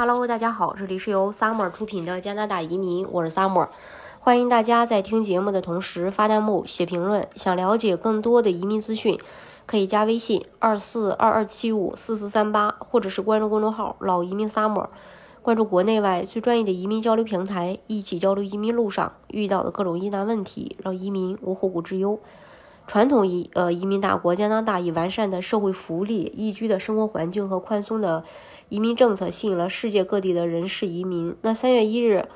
Hello，大家好，这里是由 Summer 出品的加拿大移民，我是 Summer，欢迎大家在听节目的同时发弹幕、写评论。想了解更多的移民资讯，可以加微信二四二二七五四四三八，或者是关注公众号“老移民 Summer”，关注国内外最专业的移民交流平台，一起交流移民路上遇到的各种疑难问题，让移民无后顾之忧。传统移呃移民大国加拿大以完善的社会福利、宜居的生活环境和宽松的移民政策吸引了世界各地的人士移民。那三月一日，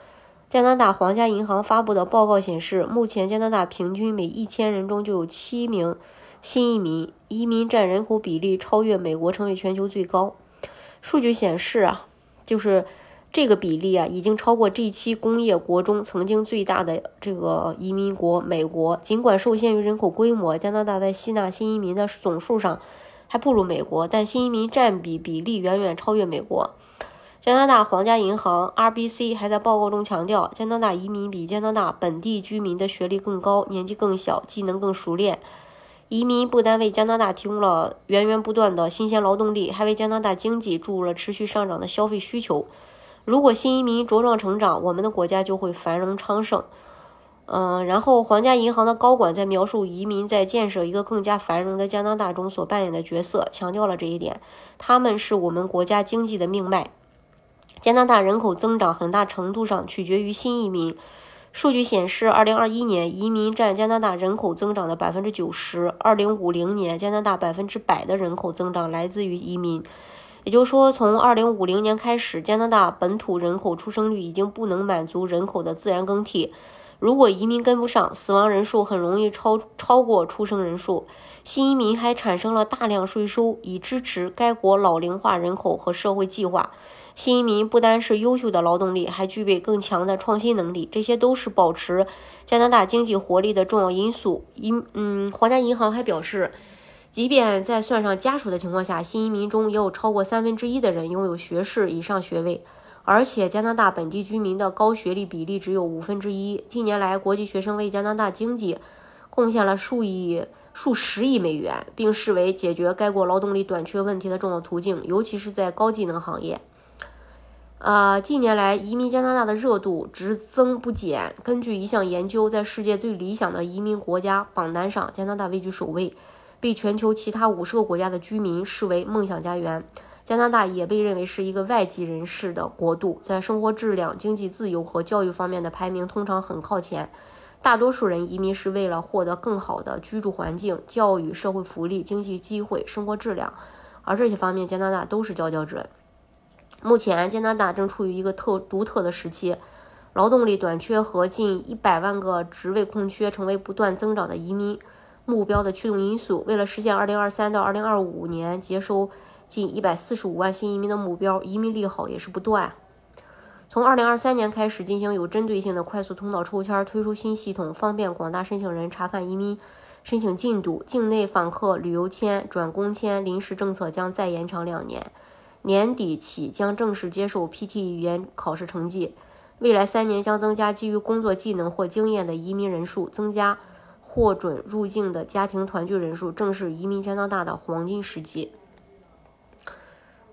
加拿大皇家银行发布的报告显示，目前加拿大平均每一千人中就有七名新移民，移民占人口比例超越美国，成为全球最高。数据显示啊，就是。这个比例啊，已经超过这期工业国中曾经最大的这个移民国美国。尽管受限于人口规模，加拿大在吸纳新移民的总数上还不如美国，但新移民占比比例远远超越美国。加拿大皇家银行 （RBC） 还在报告中强调，加拿大移民比加拿大本地居民的学历更高、年纪更小、技能更熟练。移民不单为加拿大提供了源源不断的新鲜劳动力，还为加拿大经济注入了持续上涨的消费需求。如果新移民茁壮成长，我们的国家就会繁荣昌盛。嗯，然后皇家银行的高管在描述移民在建设一个更加繁荣的加拿大中所扮演的角色，强调了这一点。他们是我们国家经济的命脉。加拿大人口增长很大程度上取决于新移民。数据显示，二零二一年移民占加拿大人口增长的百分之九十，二零五零年加拿大百分之百的人口增长来自于移民。也就是说，从二零五零年开始，加拿大本土人口出生率已经不能满足人口的自然更替。如果移民跟不上，死亡人数很容易超超过出生人数。新移民还产生了大量税收，以支持该国老龄化人口和社会计划。新移民不单是优秀的劳动力，还具备更强的创新能力，这些都是保持加拿大经济活力的重要因素。银嗯，皇家银行还表示。即便在算上家属的情况下，新移民中也有超过三分之一的人拥有学士以上学位，而且加拿大本地居民的高学历比例只有五分之一。近年来，国际学生为加拿大经济贡献了数亿、数十亿美元，并视为解决该国劳动力短缺问题的重要途径，尤其是在高技能行业。呃，近年来移民加拿大的热度只增不减。根据一项研究，在世界最理想的移民国家榜单上，加拿大位居首位。被全球其他五十个国家的居民视为梦想家园，加拿大也被认为是一个外籍人士的国度，在生活质量、经济自由和教育方面的排名通常很靠前。大多数人移民是为了获得更好的居住环境、教育、社会福利、经济机会、生活质量，而这些方面加拿大都是佼佼者。目前，加拿大正处于一个特独特的时期，劳动力短缺和近一百万个职位空缺成为不断增长的移民。目标的驱动因素，为了实现2023到2025年接收近145万新移民的目标，移民利好也是不断。从2023年开始进行有针对性的快速通道抽签，推出新系统，方便广大申请人查看移民申请进度。境内访客旅游签转工签临时政策将再延长两年，年底起将正式接受 PT 语言考试成绩。未来三年将增加基于工作技能或经验的移民人数，增加。获准入境的家庭团聚人数，正是移民加拿大的黄金时期。